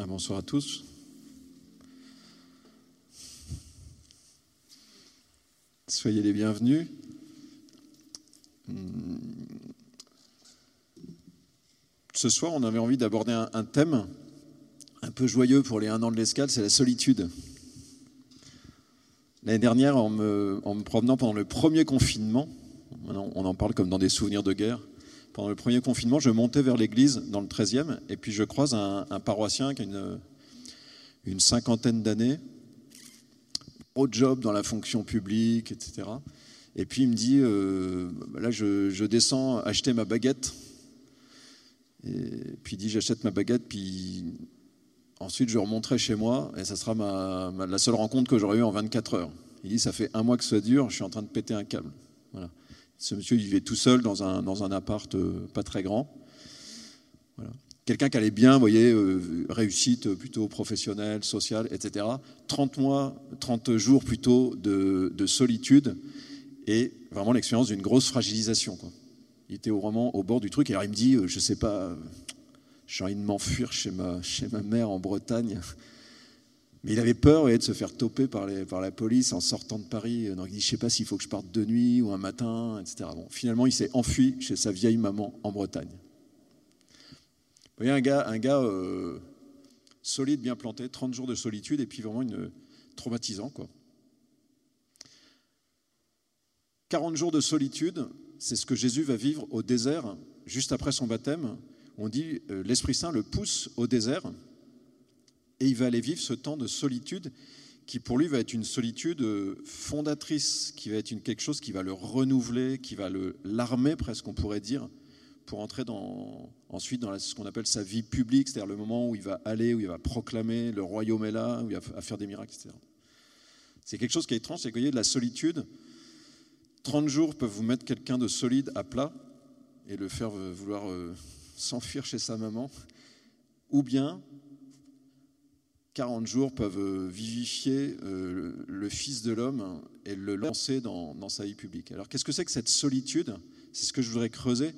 Ah, bonsoir à tous. Soyez les bienvenus. Ce soir, on avait envie d'aborder un, thème un peu joyeux pour les un an de l'escale, c'est la solitude. L'année dernière, en me, en me, promenant pendant le premier confinement, on en parle comme dans des souvenirs de guerre, pendant le premier confinement, je montais vers l'église dans le 13e, et puis je croise un, paroissien qui a une, cinquantaine d'années, au job dans la fonction publique, etc. Et puis il me dit, euh, là je, descends acheter ma baguette. Et puis il dit, j'achète ma baguette, puis ensuite je remonterai chez moi, et ça sera ma, la seule rencontre que j'aurai eue en 24 heures. Il dit, ça fait un mois que ça dure, je suis en train de péter un câble. Voilà. Ce monsieur vivait tout seul dans un, dans un appart euh, pas très grand. Quelqu'un qui allait bien, vous voyez, euh, réussite plutôt professionnelle, sociale, etc. 30 mois, 30 jours plutôt de, de solitude et vraiment l'expérience d'une grosse fragilisation. Il était vraiment au bord du truc et alors il me dit, euh, je sais pas, j'ai envie de m'enfuir chez ma, chez ma mère en Bretagne. Il avait peur de se faire toper par, la police en sortant de Paris. Donc il dit, je sais pas s'il faut que je parte de nuit ou un matin, etc. Bon, finalement, il s'est enfui chez sa vieille maman en Bretagne. Vous voyez, un gars, un gars euh, solide, bien planté, 30 jours de solitude, et puis vraiment une, traumatisant. Quoi. 40 jours de solitude, c'est ce que Jésus va vivre au désert, juste après son baptême. On dit, euh, l'Esprit Saint le pousse au désert et il va aller vivre ce temps de solitude qui pour lui va être une solitude euh, fondatrice, qui va être une, quelque chose qui va le renouveler, qui va le l'armer presque, on pourrait dire, pour entrer dans, ensuite dans ce qu'on appelle sa vie publique, c'est-à-dire le moment où il va aller, où il va proclamer le royaume est là, où il va faire des miracles, etc. C'est quelque chose qui est étrange, c'est que vous voyez, de la solitude, 30 jours peuvent vous mettre quelqu'un de solide à plat et le faire vouloir euh, s'enfuir chez sa maman, ou bien 40 jours peuvent euh, vivifier euh, le Fils de l'homme et le lancer dans, sa vie publique. Alors qu'est-ce que c'est que cette solitude? C'est ce que je voudrais creuser.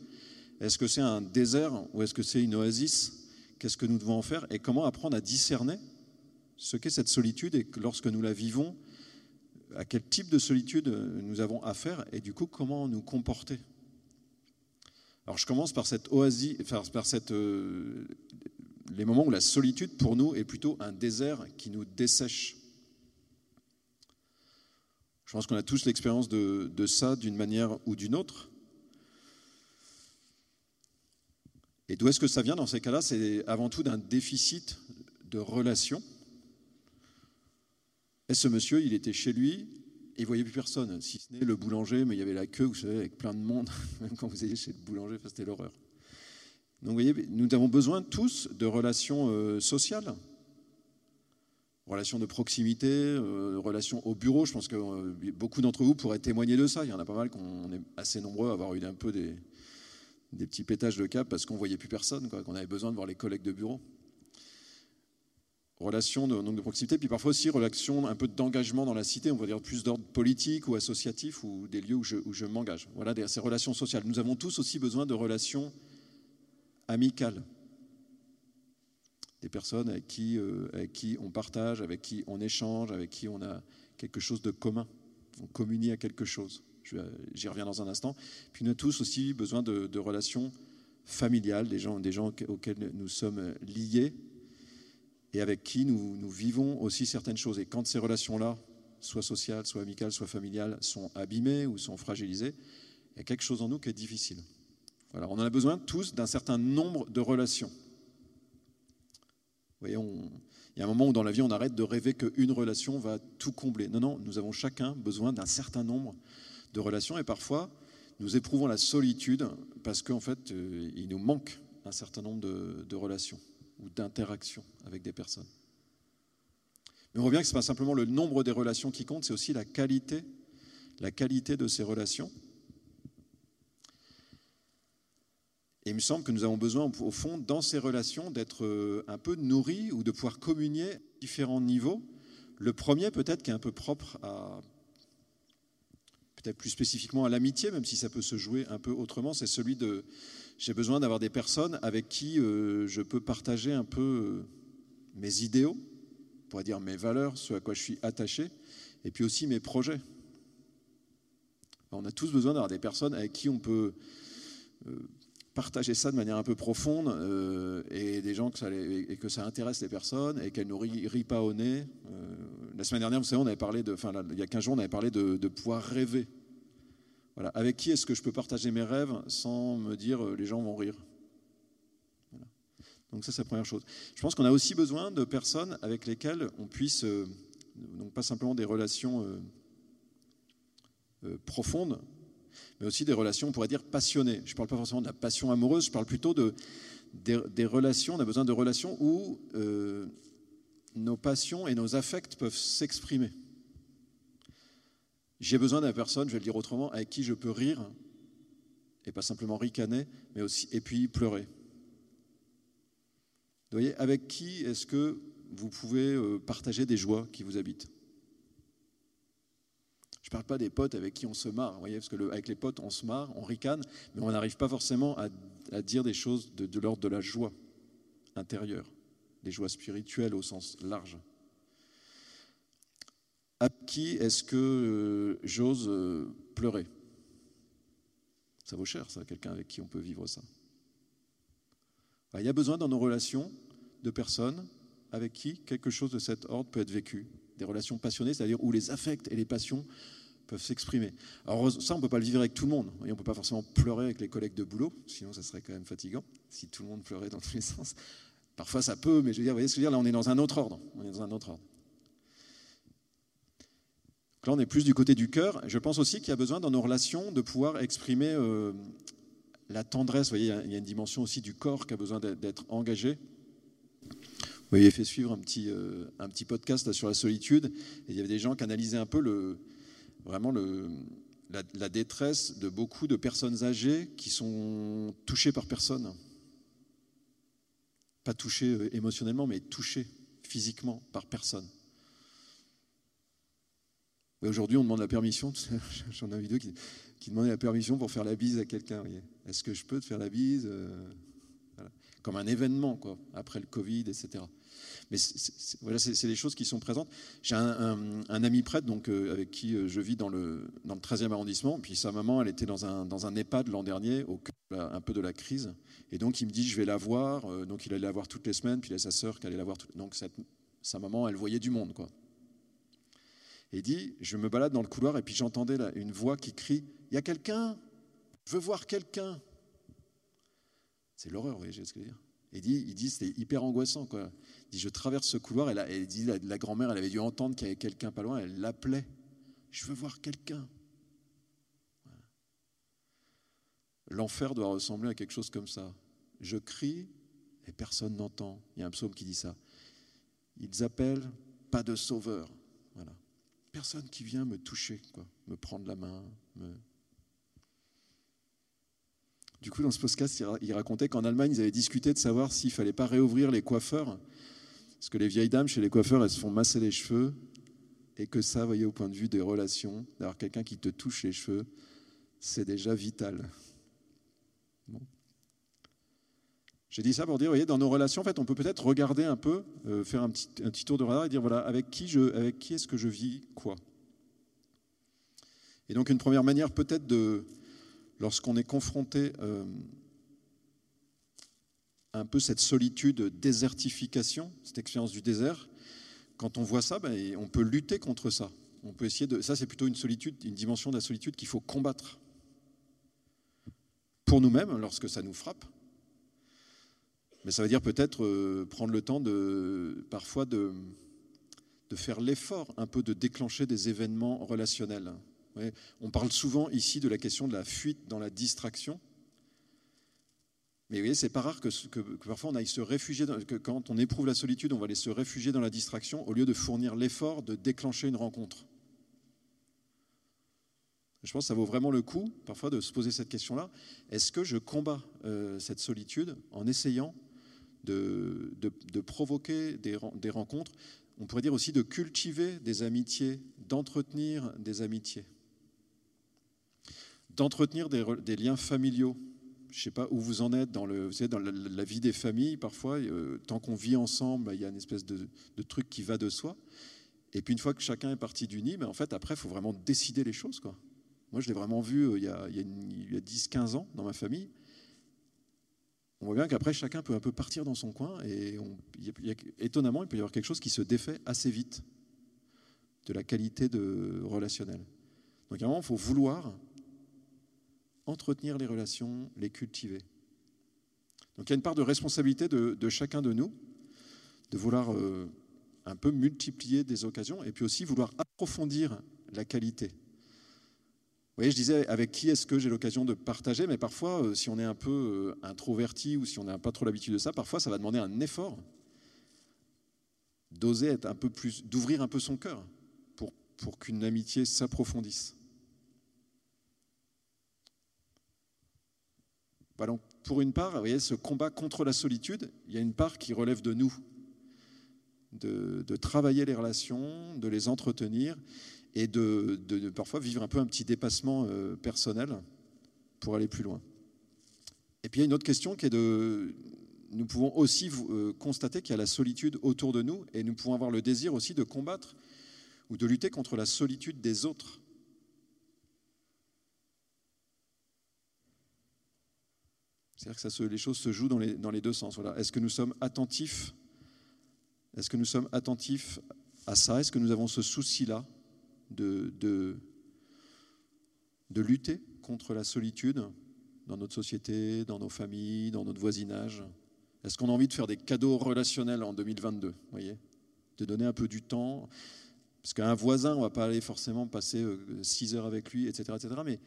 Est-ce que c'est un désert ou est-ce que c'est une oasis? Qu'est-ce que nous devons en faire? Et comment apprendre à discerner ce qu'est cette solitude et lorsque nous la vivons, à quel type de solitude nous avons affaire et du coup comment nous comporter? Alors je commence par cette oasis, par cette euh, les moments où la solitude pour nous est plutôt un désert qui nous dessèche. Je pense qu'on a tous l'expérience de, ça d'une manière ou d'une autre. Et d'où est-ce que ça vient dans ces cas-là? C'est avant tout d'un déficit de relation. Et ce monsieur, il était chez lui, et il voyait plus personne, si ce n'est le boulanger, mais il y avait la queue, vous savez, avec plein de monde, même quand vous étiez chez le boulanger, c'était l'horreur. Donc vous voyez, nous avons besoin tous de relations euh, sociales, relations de proximité, euh, relations au bureau. Je pense que euh, beaucoup d'entre vous pourraient témoigner de ça. Il y en a pas mal qu'on est assez nombreux à avoir eu un peu des, petits pétages de cap parce qu'on voyait plus personne, qu'on avait besoin de voir les collègues de bureau. Relations de, de proximité, puis parfois aussi relations un peu d'engagement dans la cité, on va dire plus d'ordre politique ou associatif ou des lieux où je, où je m'engage. Voilà ces relations sociales. Nous avons tous aussi besoin de relations amicales. Des personnes avec qui, euh, avec qui on partage, avec qui on échange, avec qui on a quelque chose de commun. On communie à quelque chose. J'y reviens dans un instant. Puis nous avons tous aussi besoin de, relations familiales, des gens, des gens auxquels nous sommes liés et avec qui nous, nous vivons aussi certaines choses. Et quand ces relations-là, soit sociales, soit amicales, soit familiales, sont abîmées ou sont fragilisées, il y a quelque chose en nous qui est difficile on en a besoin tous d'un certain nombre de relations. Il y a un moment où dans la vie, on arrête de rêver qu'une relation va tout combler. Non, non, nous avons chacun besoin d'un certain nombre de relations et parfois, nous éprouvons la solitude parce qu'en fait, euh, il nous manque un certain nombre de, de relations ou d'interactions avec des personnes. Mais on revient que ce n'est pas simplement le nombre des relations qui compte, c'est aussi la qualité, la qualité de ces relations. Et il me semble que nous avons besoin, au fond, dans ces relations, d'être euh, un peu nourris ou de pouvoir communier à différents niveaux. Le premier, peut-être, qui est un peu propre à, peut-être plus spécifiquement à l'amitié, même si ça peut se jouer un peu autrement, c'est celui de j'ai besoin d'avoir des personnes avec qui euh, je peux partager un peu euh, mes idéaux, on pourrait dire mes valeurs, ce à quoi je suis attaché, et puis aussi mes projets. On a tous besoin d'avoir des personnes avec qui on peut partager ça de manière un peu profonde euh, et des gens que ça, et que ça intéresse les personnes et qu'elles ne rient, pas au nez. Euh, la semaine dernière, vous savez, on avait parlé de, enfin, il y a 15 jours, on avait parlé de, pouvoir rêver. Voilà. Avec qui est-ce que je peux partager mes rêves sans me dire les gens vont rire? Donc ça, c'est la première chose. Je pense qu'on a aussi besoin de personnes avec lesquelles on puisse, donc pas simplement des relations euh, profondes, mais aussi des relations, on pourrait dire, passionnées. Je ne parle pas forcément de la passion amoureuse, je parle plutôt de, des, relations, on a besoin de relations où euh, nos passions et nos affects peuvent s'exprimer. J'ai besoin d'une personne, je vais le dire autrement, avec qui je peux rire, et pas simplement ricaner, mais aussi, et puis pleurer. Vous voyez, avec qui est-ce que vous pouvez euh, partager des joies qui vous habitent? Je ne parle pas des potes avec qui on se marre, voyez, parce que avec les potes, on se marre, on ricane, mais on n'arrive pas forcément à, dire des choses de, l'ordre de la joie intérieure, des joies spirituelles au sens large. À qui est-ce que euh, j'ose euh, pleurer? Ça vaut cher, ça, quelqu'un avec qui on peut vivre ça. Il y a besoin dans nos relations de personnes avec qui quelque chose de cet ordre peut être vécu. Des relations passionnées, c'est-à-dire où les affects et les passions peuvent s'exprimer. Alors ça, on ne peut pas le vivre avec tout le monde. Et on ne peut pas forcément pleurer avec les collègues de boulot, sinon ça serait quand même fatigant, si tout le monde pleurait dans tous les sens. Parfois ça peut, mais je veux dire, vous voyez ce que je veux dire, là on est dans un autre ordre. On est dans un autre ordre. Donc là on est plus du côté du cœur. Je pense aussi qu'il y a besoin dans nos relations de pouvoir exprimer euh, la tendresse. Voyez, il y a une dimension aussi du corps qui a besoin d'être engagé. Vous voyez, fait suivre un petit, euh, un petit podcast sur la solitude, il y avait des gens qui analysaient un peu le, vraiment la, détresse de beaucoup de personnes âgées qui sont touchées par personne. Pas touchées euh, émotionnellement, mais touchées physiquement par personne. Aujourd'hui, on demande la permission. J'en ai une vidéo qui, qui, demandait la permission pour faire la bise à quelqu'un. Est-ce que je peux te faire la bise euh, Comme un événement, quoi, après le Covid, etc. Mais voilà, c'est des choses qui sont présentes. J'ai un, ami prêtre donc, euh, avec qui euh, je vis dans le, dans le 13e arrondissement. Puis sa maman, elle était dans un, dans un EHPAD l'an dernier, au cœur un peu de la crise. Et donc il me dit, je vais la voir. Euh, donc il allait la voir toutes les semaines. Puis il a sa sœur qui allait la voir. Donc sa maman, elle voyait du monde. Quoi. Et il dit, je me balade dans le couloir et puis j'entendais une voix qui crie, il y a quelqu'un, je veux voir quelqu'un. C'est l'horreur, vous voyez ce que je veux dire il dit, il dit c'était hyper angoissant. Quoi. Il dit, je traverse ce couloir et la, dit, la, grand-mère, elle avait dû entendre qu'il y avait quelqu'un pas loin, elle l'appelait. Je veux voir quelqu'un. L'enfer doit ressembler à quelque chose comme ça. Je crie et personne n'entend. Il y a un psaume qui dit ça. Ils appellent pas de sauveur. Voilà. Personne qui vient me toucher, quoi, me prendre la main, me, du coup, dans ce podcast, il racontait qu'en Allemagne, ils avaient discuté de savoir s'il fallait pas réouvrir les coiffeurs. Parce que les vieilles dames, chez les coiffeurs, elles se font masser les cheveux. Et que ça, voyez, au point de vue des relations, d'avoir quelqu'un qui te touche les cheveux, c'est déjà vital. J'ai dit ça pour dire, vous voyez, dans nos relations, en fait, on peut peut-être regarder un peu, euh, faire un petit, tour de radar et dire, voilà, avec qui, je, avec qui est-ce que je vis quoi? Et donc, une première manière peut-être de, lorsqu'on est confronté euh, à un peu cette solitude, désertification, cette expérience du désert, quand on voit ça, ben, on peut lutter contre ça. On peut essayer de. Ça, c'est plutôt une solitude, une dimension de la solitude qu'il faut combattre pour nous-mêmes lorsque ça nous frappe. Mais ça veut dire peut-être euh, prendre le temps de parfois de faire l'effort un peu de déclencher des événements relationnels on parle souvent ici de la question de la fuite dans la distraction. Mais vous voyez, c'est pas rare que, parfois on aille se réfugier, que quand on éprouve la solitude, on va aller se réfugier dans la distraction au lieu de fournir l'effort de déclencher une rencontre. Je pense que ça vaut vraiment le coup, parfois, de se poser cette question-là. Est-ce que je combats euh, cette solitude en essayant de, provoquer des rencontres? On pourrait dire aussi de cultiver des amitiés, d'entretenir des amitiés d'entretenir des, liens familiaux je sais pas où vous en êtes dans, la, vie des familles, parfois, euh, tant qu'on vit ensemble, bah, il y a une espèce de, truc qui va de soi. Et puis une fois que chacun est parti du nid, en fait, après, il faut vraiment décider les choses. Moi, je l'ai vraiment vu euh, il y a, il y a 10-15 ans dans ma famille. On voit bien qu'après, chacun peut un peu partir dans son coin et étonnamment, il peut y avoir quelque chose qui se défait assez vite de la qualité de relationnelle. Donc à un moment, il faut vouloir entretenir les relations, les cultiver. Donc il y a une part de responsabilité de, chacun de nous, de vouloir euh, un peu multiplier des occasions et puis aussi vouloir approfondir la qualité. Vous voyez, je disais avec qui est-ce que j'ai l'occasion de partager, mais parfois, euh, si on est un peu euh, introverti ou si on n'a pas trop l'habitude de ça, parfois ça va demander un effort d'oser être un peu plus, d'ouvrir un peu son cœur pour, pour qu'une amitié s'approfondisse. Pour une part, voyez, ce combat contre la solitude, il y a une part qui relève de nous, de, travailler les relations, de les entretenir et de, parfois vivre un peu un petit dépassement euh, personnel pour aller plus loin. Et puis il y a une autre question qui est de... Nous pouvons aussi euh, constater qu'il y a la solitude autour de nous et nous pouvons avoir le désir aussi de combattre ou de lutter contre la solitude des autres. C'est-à-dire que les choses se jouent dans les, deux sens. Voilà. Est-ce que nous sommes attentifs Est-ce que nous sommes attentifs à ça? Est-ce que nous avons ce souci-là de lutter contre la solitude dans notre société, dans nos familles, dans notre voisinage? Est-ce qu'on a envie de faire des cadeaux relationnels en 2022 voyez? De donner un peu du temps? Parce qu'un voisin, on ne va pas aller forcément passer 6 euh, heures avec lui, etc. etc. mais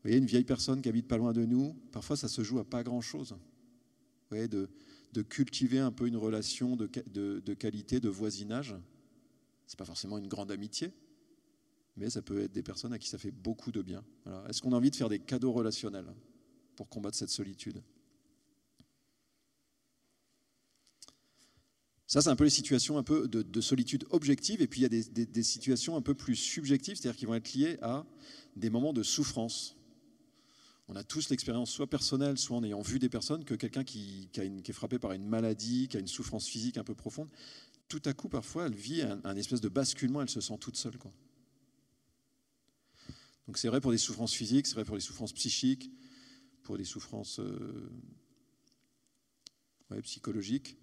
vous voyez, une vieille personne qui habite pas loin de nous, parfois ça se joue à pas grand-chose. Vous voyez, de, cultiver un peu une relation de, qualité, de voisinage. Ce n'est pas forcément une grande amitié, mais ça peut être des personnes à qui ça fait beaucoup de bien. Est-ce qu'on a envie de faire des cadeaux relationnels pour combattre cette solitude? Ça, c'est un peu les situations un peu de, solitude objective, et puis il y a des situations un peu plus subjectives, c'est-à-dire qui vont être liées à des moments de souffrance on a tous l'expérience, soit personnelle, soit en ayant vu des personnes, que quelqu'un qui, est frappé par une maladie, qui a une souffrance physique un peu profonde, tout à coup, parfois, elle vit un, espèce de basculement, elle se sent toute seule. Donc c'est vrai pour des souffrances physiques, c'est vrai pour des souffrances psychiques, pour des souffrances euh, psychologiques.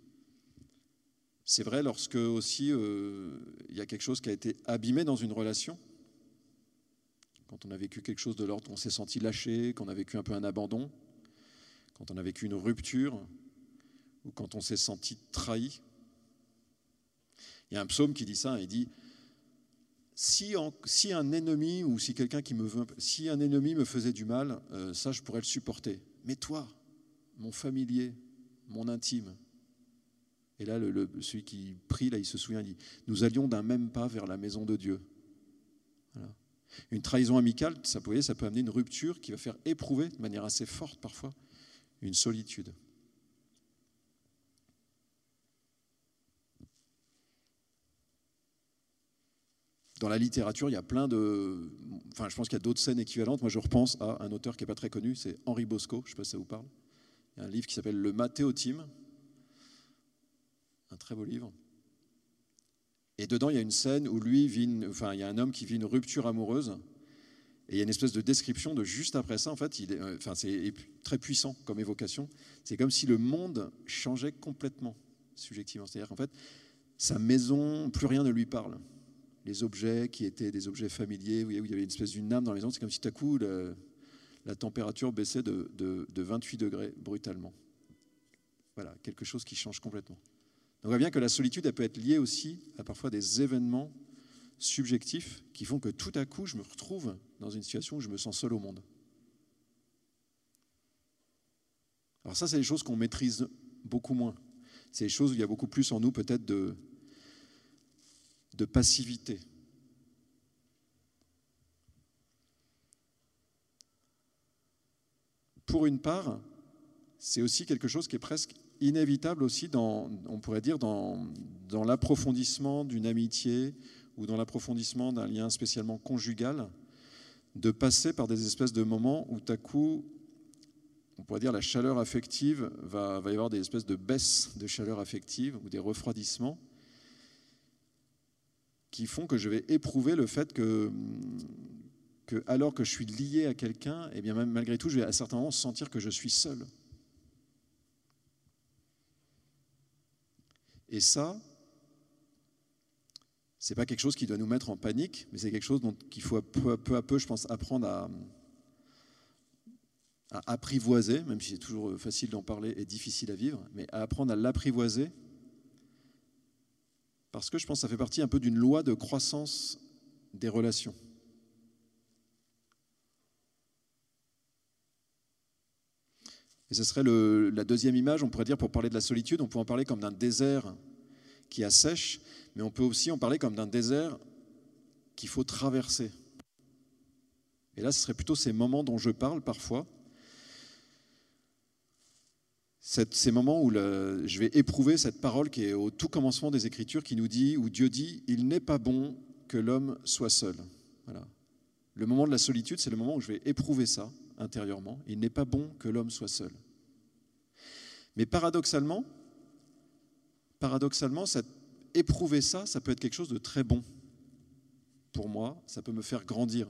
C'est vrai lorsque aussi euh, il y a quelque chose qui a été abîmé dans une relation, quand on a vécu quelque chose de l'ordre, qu'on s'est senti lâché, qu'on a vécu un peu un abandon, quand on a vécu une rupture, ou quand on s'est senti trahi. Il y a un psaume qui dit ça, il dit si, un ennemi ou si quelqu'un qui me veut, si un ennemi me faisait du mal, euh, ça je pourrais le supporter. Mais toi, mon familier, mon intime. Et là, celui qui prie, là, il se souvient, il dit Nous allions d'un même pas vers la maison de Dieu. Voilà. Une trahison amicale, ça, peut, ça peut amener une rupture qui va faire éprouver de manière assez forte parfois une solitude. Dans la littérature, il y a plein de. Enfin, je pense qu'il y a d'autres scènes équivalentes. Moi, je repense à un auteur qui n'est pas très connu, c'est Henri Bosco. Je ne sais pas si ça vous parle. Il y a un livre qui s'appelle Le Mathéotime. Un très beau livre. Et dedans, il y a une scène où lui vit, enfin, il y a un homme qui vit une rupture amoureuse. Et il y a une espèce de description de juste après ça. En fait, euh, c'est très puissant comme évocation. C'est comme si le monde changeait complètement, subjectivement. C'est-à-dire qu'en fait, sa maison, plus rien ne lui parle. Les objets qui étaient des objets familiers, où il y avait une espèce d'une âme dans la maison, c'est comme si tout à coup, la température baissait de 28 degrés brutalement. Voilà, quelque chose qui change complètement. On voit bien que la solitude, peut être liée aussi à parfois des événements subjectifs qui font que tout à coup, je me retrouve dans une situation où je me sens seul au monde. Alors ça, c'est des choses qu'on maîtrise beaucoup moins. C'est des choses où il y a beaucoup plus en nous peut-être de, de passivité. Pour une part, c'est aussi quelque chose qui est presque inévitable aussi, on pourrait dire, dans, l'approfondissement d'une amitié ou dans l'approfondissement d'un lien spécialement conjugal, de passer par des espèces de moments où, à coup, on pourrait dire la chaleur affective, va, y avoir des espèces de baisses de chaleur affective ou des refroidissements qui font que je vais éprouver le fait que, que alors que je suis lié à quelqu'un, et eh bien malgré tout, je vais à certains moments sentir que je suis seul. Et ça, c'est pas quelque chose qui doit nous mettre en panique, mais c'est quelque chose dont qu'il faut peu à, peu je pense, apprendre à, apprivoiser, même si c'est toujours facile d'en parler et difficile à vivre, mais apprendre à l'apprivoiser, parce que je pense que ça fait partie un peu d'une loi de croissance des relations. Et ce serait la deuxième image, on pourrait dire, pour parler de la solitude, on peut en parler comme d'un désert qui assèche, mais on peut aussi en parler comme d'un désert qu'il faut traverser. Et là, ce serait plutôt ces moments dont je parle parfois, ces moments où je vais éprouver cette parole qui est au tout commencement des Écritures, qui nous dit, où Dieu dit, il n'est pas bon que l'homme soit seul. Voilà. Le moment de la solitude, c'est le moment où je vais éprouver ça intérieurement. Il n'est pas bon que l'homme soit seul. Mais paradoxalement, paradoxalement, éprouver ça, ça peut être quelque chose de très bon. Pour moi, ça peut me faire grandir.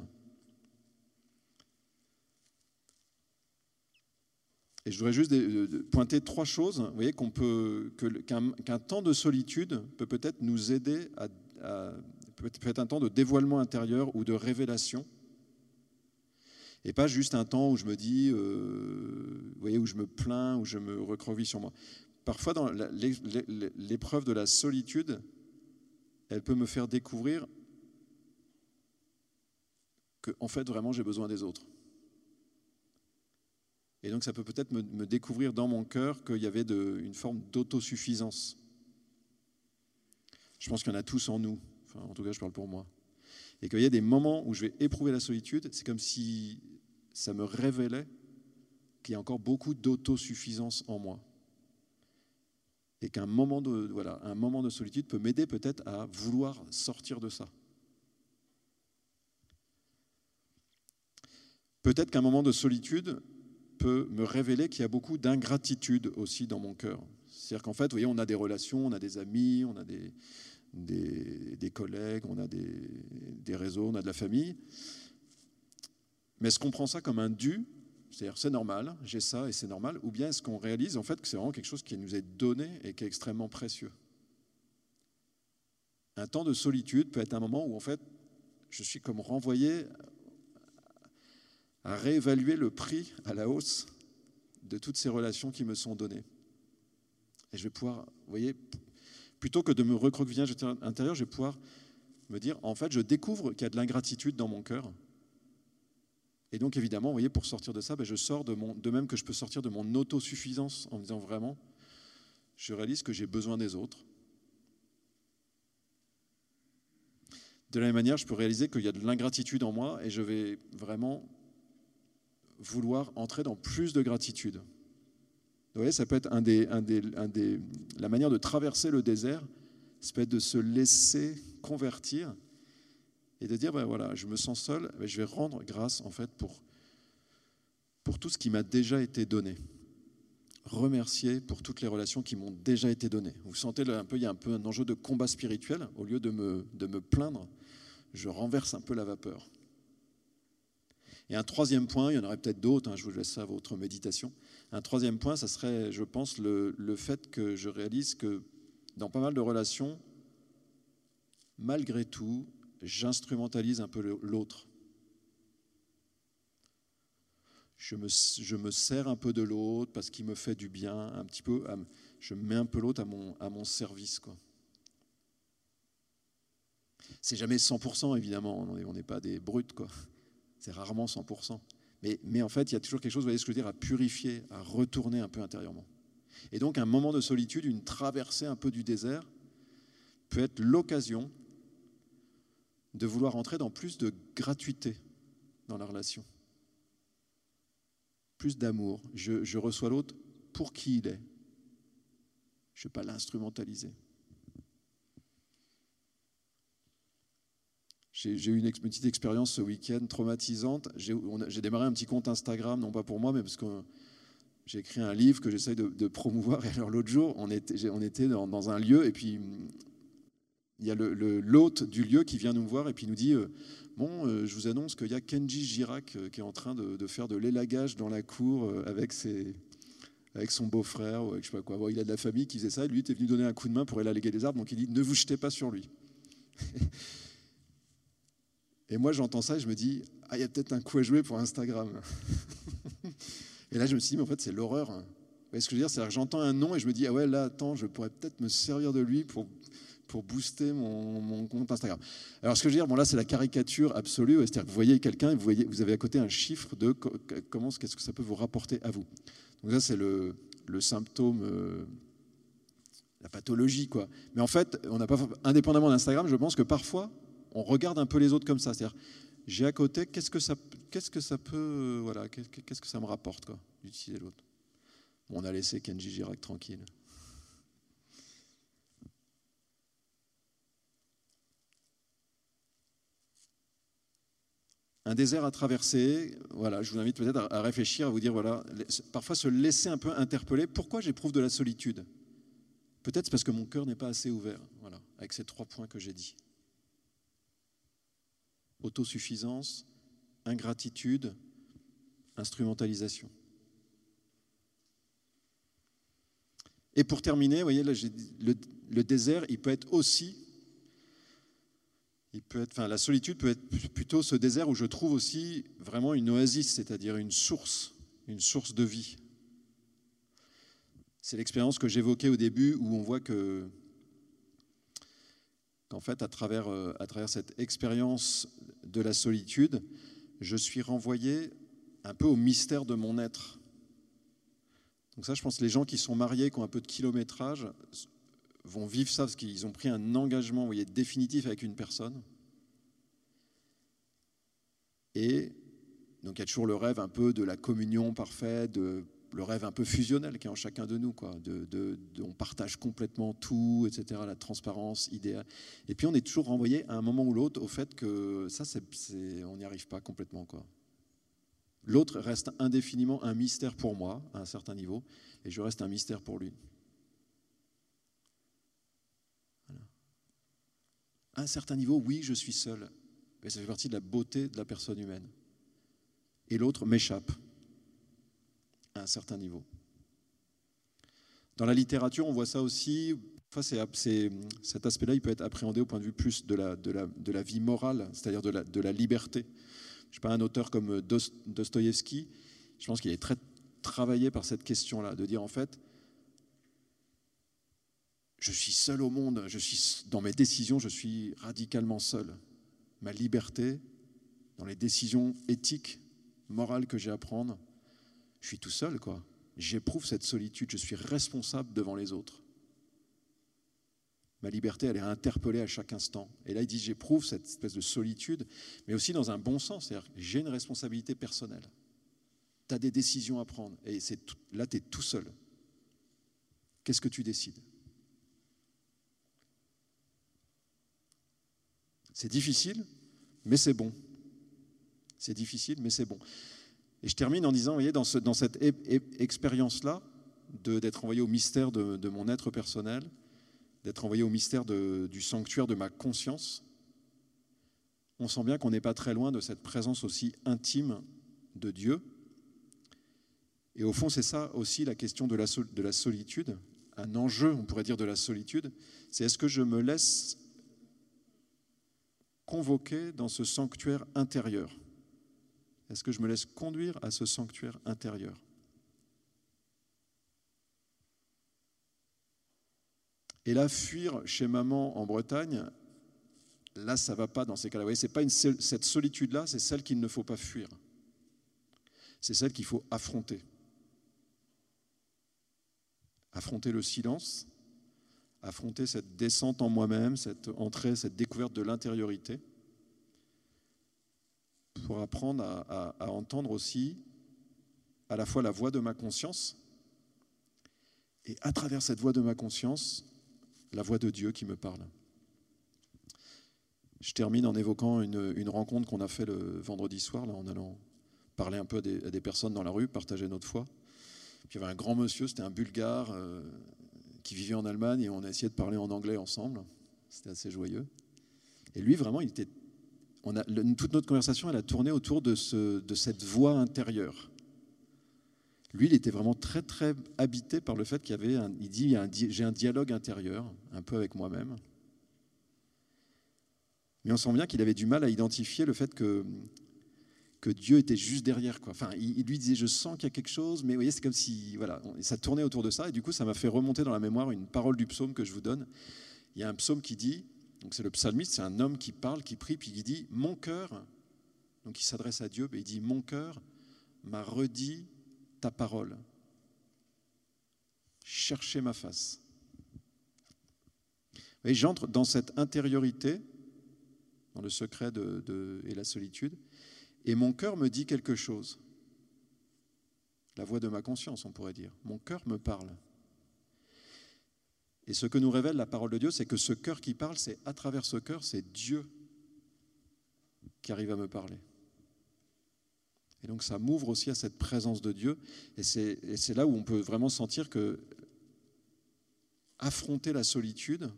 Et je voudrais juste pointer trois choses. Vous voyez qu'un temps de solitude peut peut-être nous aider à, peut être un temps de dévoilement intérieur ou de révélation, et pas juste un temps où je me dis, euh, vous voyez, où je me plains, où je me recroqueville sur moi. Parfois, dans l'épreuve de la solitude, elle peut me faire découvrir que, en fait, vraiment, j'ai besoin des autres. Et donc ça peut peut-être me, découvrir dans mon cœur qu'il y avait une forme d'autosuffisance. Je pense qu'il y en a tous en nous, enfin, en tout cas je parle pour moi. Et qu'il y a des moments où je vais éprouver la solitude, c'est comme si ça me révélait qu'il y a encore beaucoup d'autosuffisance en moi. Et qu'un moment, de, voilà, un moment de solitude peut m'aider peut-être à vouloir sortir de ça. Peut-être qu'un moment de solitude peut me révéler qu'il y a beaucoup d'ingratitude aussi dans mon cœur. C'est-à-dire qu'en fait, vous voyez, on a des relations, on a des amis, on a des, des, collègues, on a des, des, réseaux, on a de la famille. Mais est-ce qu'on prend ça comme un dû? C'est-à-dire, c'est normal, j'ai ça et c'est normal Ou bien est-ce qu'on réalise en fait que c'est vraiment quelque chose qui nous est donné et qui est extrêmement précieux? Un temps de solitude peut être un moment où en fait, je suis comme renvoyé à réévaluer le prix à la hausse de toutes ces relations qui me sont données. Et je vais pouvoir, vous voyez, plutôt que de me recroqueviller à l'intérieur, je vais pouvoir me dire, en fait, je découvre qu'il y a de l'ingratitude dans mon cœur. Et donc, évidemment, vous voyez, pour sortir de ça, ben, je sors de mon, de même que je peux sortir de mon autosuffisance en me disant vraiment, je réalise que j'ai besoin des autres. De la même manière, je peux réaliser qu'il y a de l'ingratitude en moi et je vais vraiment vouloir entrer dans plus de gratitude. Vous voyez, ça peut être un des, un des, un des, la manière de traverser le désert, ça peut être de se laisser convertir et de dire, ben voilà, je me sens seul, ben je vais rendre grâce en fait pour, pour tout ce qui m'a déjà été donné. Remercier pour toutes les relations qui m'ont déjà été données. Vous sentez un peu, il y a un peu un enjeu de combat spirituel. Au lieu de me, de me plaindre, je renverse un peu la vapeur. Et un troisième point, il y en aurait peut-être d'autres, hein, je vous laisse ça à votre méditation. Un troisième point, ça serait, je pense, le, fait que je réalise que dans pas mal de relations, malgré tout, j'instrumentalise un peu l'autre. Je me, sers un peu de l'autre parce qu'il me fait du bien, un petit peu. Je mets un peu l'autre à mon, à mon service. Quoi. C'est jamais 100%, évidemment, on n'est pas des brutes. Quoi. C'est rarement 100%. Mais, en fait, il y a toujours quelque chose, vous voyez ce que je veux dire, à purifier, à retourner un peu intérieurement. Et donc, un moment de solitude, une traversée un peu du désert, peut être l'occasion de vouloir entrer dans plus de gratuité dans la relation. Plus d'amour. Je, je reçois l'autre pour qui il est. Je ne vais pas l'instrumentaliser. J'ai eu une petite expérience ce week-end traumatisante. J'ai démarré un petit compte Instagram, non pas pour moi, mais parce que j'ai écrit un livre que j'essaye de, promouvoir. Et alors l'autre jour, on était, dans, un lieu et puis il y a l'hôte du lieu qui vient nous voir et puis nous dit euh, Bon, euh, je vous annonce qu'il y a Kenji Girac euh, qui est en train de, faire de l'élagage dans la cour avec, son beau-frère ou avec je sais pas quoi. Il a de la famille qui faisait ça et lui était venu donner un coup de main pour élaguer des arbres. Donc il dit Ne vous jetez pas sur lui. Et moi j'entends ça et je me dis Ah, il y a peut-être un coup à jouer pour Instagram. Et là, je me suis dit, mais en fait, c'est l'horreur. Vous voyez ce que je veux dire? C'est-à-dire que j'entends un nom et je me dis, ah ouais, là, attends, je pourrais peut-être me servir de lui pour, pour booster mon, compte Instagram. Alors, ce que je veux dire, bon, là, c'est la caricature absolue. C'est-à-dire que vous voyez quelqu'un et vous, voyez, vous avez à côté un chiffre de comment, qu'est-ce que ça peut vous rapporter à vous. Donc, ça, c'est le, le symptôme. Euh, la pathologie, quoi. Mais en fait, on n'a pas, indépendamment d'Instagram, je pense que parfois, on regarde un peu les autres comme ça. C'est-à-dire, j'ai à côté, qu'est-ce que ça, qu'est-ce que ça peut, voilà, qu'est-ce que ça me rapporte quoi, d'utiliser l'autre? on a laissé Kenji Girac tranquille. Un désert à traverser, voilà, je vous invite peut-être à réfléchir, à vous dire, voilà, parfois se laisser un peu interpeller. Pourquoi j'éprouve de la solitude? Peut-être parce que mon cœur n'est pas assez ouvert, voilà, avec ces trois points que j'ai dit autosuffisance, ingratitude, instrumentalisation. Et pour terminer, vous voyez, là, le, le, désert, il peut être aussi, il peut être, enfin, la solitude peut être plutôt ce désert où je trouve aussi vraiment une oasis, c'est-à-dire une source, une source de vie. C'est l'expérience que j'évoquais au début où on voit que qu'en fait, à travers, euh, à travers cette expérience de la solitude, je suis renvoyé un peu au mystère de mon être. Donc ça, je pense que les gens qui sont mariés, qui ont un peu de kilométrage, vont vivre ça parce qu'ils ont pris un engagement voyez, définitif avec une personne. Et donc il y a toujours le rêve un peu de la communion parfaite, de le rêve un peu fusionnel qui est en chacun de nous. Quoi, on partage complètement tout, etc., la transparence idéale. Et puis on est toujours renvoyé à un moment ou l'autre au fait que ça, on n'y arrive pas complètement. L'autre reste indéfiniment un mystère pour moi, à un certain niveau, et je reste un mystère pour lui. À un certain niveau, oui, je suis seul, mais ça fait partie de la beauté de la personne humaine. Et l'autre m'échappe un certain niveau. Dans la littérature, on voit ça aussi. Enfin, cet aspect-là, il peut être appréhendé au point de vue plus de la, vie morale, c'est-à-dire de la, de la liberté. Je sais pas, un auteur comme Dostoïevski, je pense qu'il est très travaillé par cette question-là, de dire en fait, je suis seul au monde, je suis, dans mes décisions, je suis radicalement seul. Ma liberté, dans les décisions éthiques, morales que j'ai à prendre, je suis tout seul, quoi. J'éprouve cette solitude, je suis responsable devant les autres. Ma liberté, elle est interpellée à chaque instant. Et là, il dit, j'éprouve cette espèce de solitude, mais aussi dans un bon sens, c'est-à-dire j'ai une responsabilité personnelle. Tu as des décisions à prendre, et c'est là, tu es tout seul. Qu'est-ce que tu décides? C'est difficile, mais c'est bon. C'est difficile, mais c'est bon. Et je termine en disant, vous voyez, dans, cette expérience-là, d'être envoyé au mystère de, mon être personnel, d'être envoyé au mystère du sanctuaire de ma conscience, on sent bien qu'on n'est pas très loin de cette présence aussi intime de Dieu. Et au fond, c'est ça aussi la question de la, de la solitude, un enjeu, on pourrait dire, de la solitude, c'est est-ce que je me laisse convoquer dans ce sanctuaire intérieur? Est-ce que je me laisse conduire à ce sanctuaire intérieur? Et là, fuir chez maman en Bretagne, là, ça ne va pas dans ces cas-là. Vous voyez, c'est pas cette solitude-là, c'est celle qu'il ne faut pas fuir. C'est celle qu'il faut affronter. Affronter le silence, affronter cette descente en moi-même, cette entrée, cette découverte de l'intériorité pour apprendre à, entendre aussi à la fois la voix de ma conscience et à travers cette voix de ma conscience, la voix de Dieu qui me parle. Je termine en évoquant une, rencontre qu'on a fait le vendredi soir, là, en allant parler un peu à des, personnes dans la rue, partager notre foi. Il y avait un grand monsieur, c'était un Bulgare euh, qui vivait en Allemagne et on a essayé de parler en anglais ensemble. C'était assez joyeux. Et lui, vraiment, il était. Toute notre conversation, elle a tourné autour de, ce, de cette voix intérieure. Lui, il était vraiment très, très habité par le fait qu'il y avait. Un, il dit j'ai un dialogue intérieur, un peu avec moi-même. Mais on sent bien qu'il avait du mal à identifier le fait que, que Dieu était juste derrière. Quoi. Enfin, il, lui disait, je sens qu'il y a quelque chose, mais vous voyez, c'est comme si voilà, ça tournait autour de ça. Et du coup, ça m'a fait remonter dans la mémoire une parole du psaume que je vous donne. Il y a un psaume qui dit, donc c'est le psalmiste, c'est un homme qui parle, qui prie, puis il dit, mon cœur, donc il s'adresse à Dieu, mais il dit, mon cœur m'a redit ta parole. Cherchez ma face. Et j'entre dans cette intériorité dans le secret et la solitude, et mon cœur me dit quelque chose. La voix de ma conscience, on pourrait dire. Mon cœur me parle. Et ce que nous révèle la parole de Dieu, c'est que ce cœur qui parle, c'est à travers ce cœur, c'est Dieu qui arrive à me parler. Et donc ça m'ouvre aussi à cette présence de Dieu. Et c'est là où on peut vraiment sentir que affronter la solitude,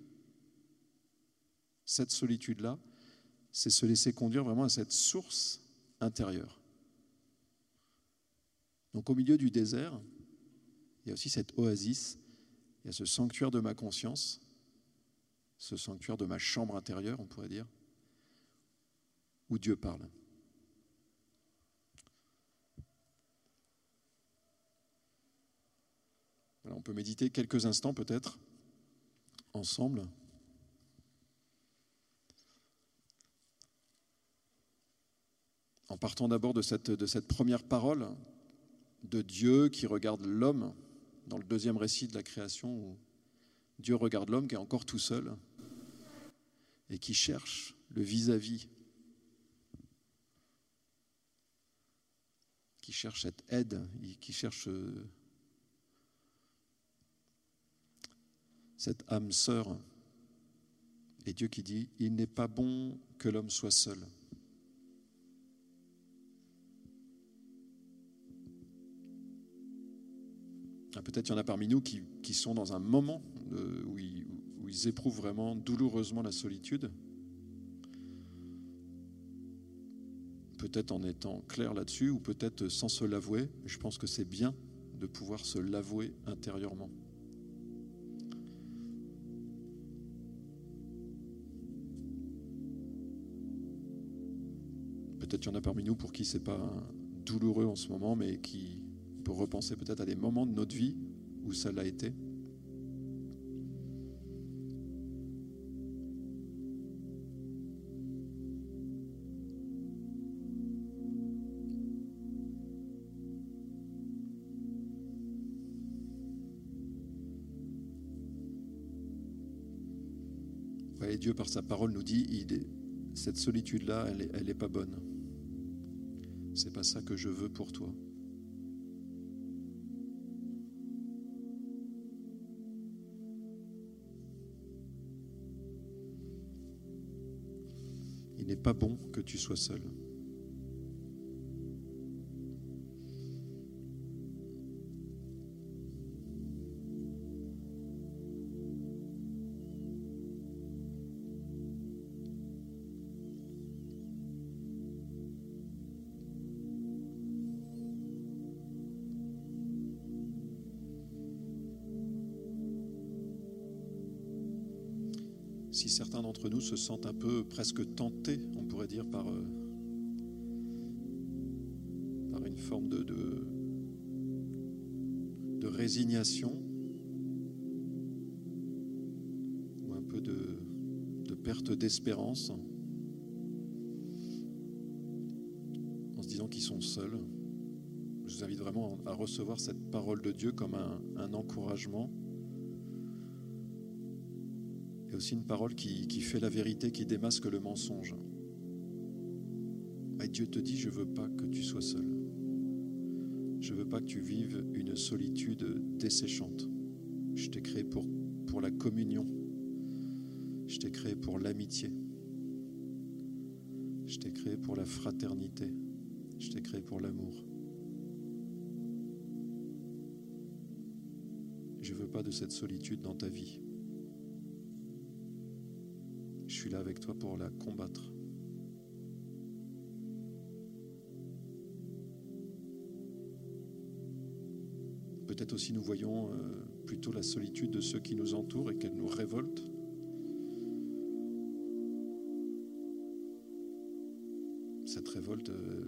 cette solitude-là, c'est se laisser conduire vraiment à cette source intérieure. Donc au milieu du désert, il y a aussi cette oasis, il y a ce sanctuaire de ma conscience, ce sanctuaire de ma chambre intérieure, on pourrait dire, où Dieu parle. on peut méditer quelques instants peut-être ensemble. en partant d'abord de cette, première parole de Dieu qui regarde l'homme dans le deuxième récit de la création où Dieu regarde l'homme qui est encore tout seul et qui cherche le vis-à-vis, qui cherche cette aide, qui cherche euh, cette âme sœur. Et Dieu qui dit, il n'est pas bon que l'homme soit seul. Peut-être il y en a parmi nous qui, sont dans un moment où, ils, éprouvent vraiment douloureusement la solitude. Peut-être en étant clair là-dessus ou peut-être sans se l'avouer. Je pense que c'est bien de pouvoir se l'avouer intérieurement. Peut-être qu'il y en a parmi nous pour qui c'est pas douloureux en ce moment, mais qui pour repenser peut-être à des moments de notre vie où ça l'a été. Et Dieu, par sa parole, nous dit, cette solitude-là, elle n'est pas bonne. C'est pas ça que je veux pour toi. N'est pas bon que tu sois seul. Certains d'entre nous se sentent un peu presque tentés, on pourrait dire, par, euh, une forme de, résignation ou un peu de, perte d'espérance en se disant qu'ils sont seuls. Je vous invite vraiment à recevoir cette parole de Dieu comme un, encouragement aussi une parole qui, fait la vérité, qui démasque le mensonge. Et Dieu te dit, je ne veux pas que tu sois seul. Je ne veux pas que tu vives une solitude desséchante. Je t'ai créé pour, pour la communion. Je t'ai créé pour l'amitié. Je t'ai créé pour la fraternité. Je t'ai créé pour l'amour. pas de cette solitude dans ta vie. Je suis là avec toi pour la combattre. Peut-être aussi nous voyons euh, plutôt la solitude de ceux qui nous entourent et qu'elle nous révolte. Cette révolte, euh,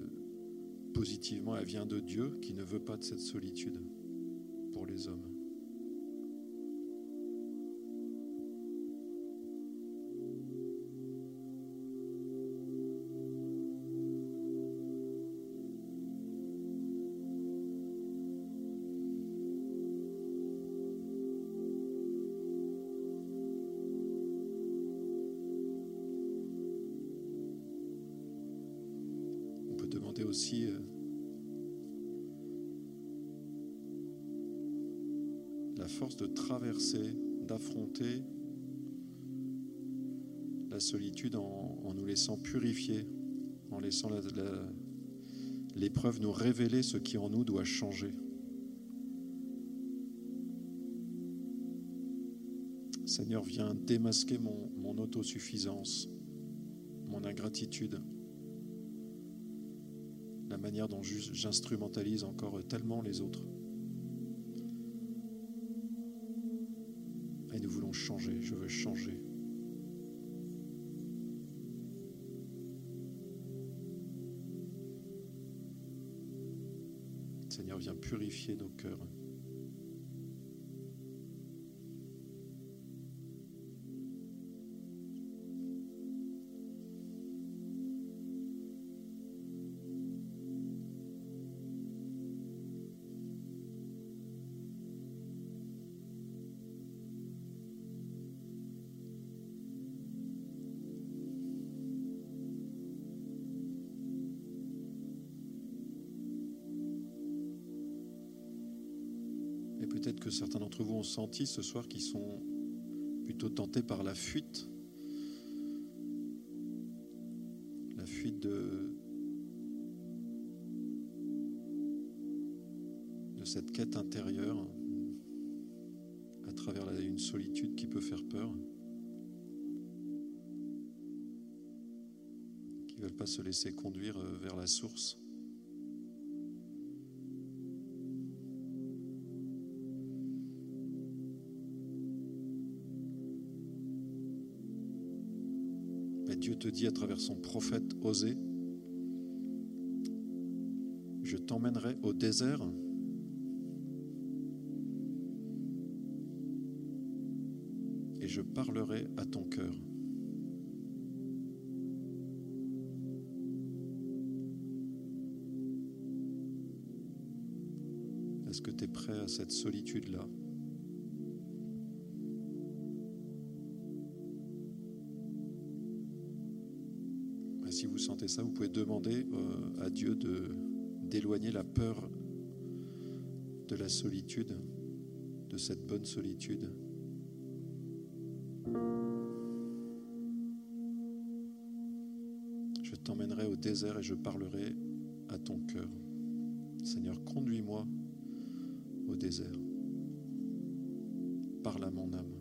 positivement, elle vient de Dieu qui ne veut pas de cette solitude euh, la force de traverser, d'affronter la solitude en, nous laissant purifier, en laissant la- la- l'épreuve nous révéler ce qui en nous doit changer. Seigneur, viens démasquer mon, autosuffisance, mon ingratitude, manière dont j'instrumentalise encore tellement les autres. Et nous voulons changer, je veux changer. Seigneur, viens purifier nos cœurs. Peut-être que certains d'entre vous ont senti ce soir qu'ils sont plutôt tentés par la fuite. La fuite de, cette quête intérieure à travers une solitude qui peut faire peur. Qui ne veulent pas se laisser conduire euh, vers la source. Dieu te dit à travers son prophète Osée, je t'emmènerai au désert. Et je parlerai à ton cœur. Est-ce que tu es prêt à cette solitude-là? Et Si vous sentez ça, vous pouvez demander euh, à Dieu d'éloigner la peur de la solitude, de cette bonne solitude. Je t'emmènerai au désert et je parlerai à ton cœur. Seigneur, conduis-moi au désert. Parle à mon âme.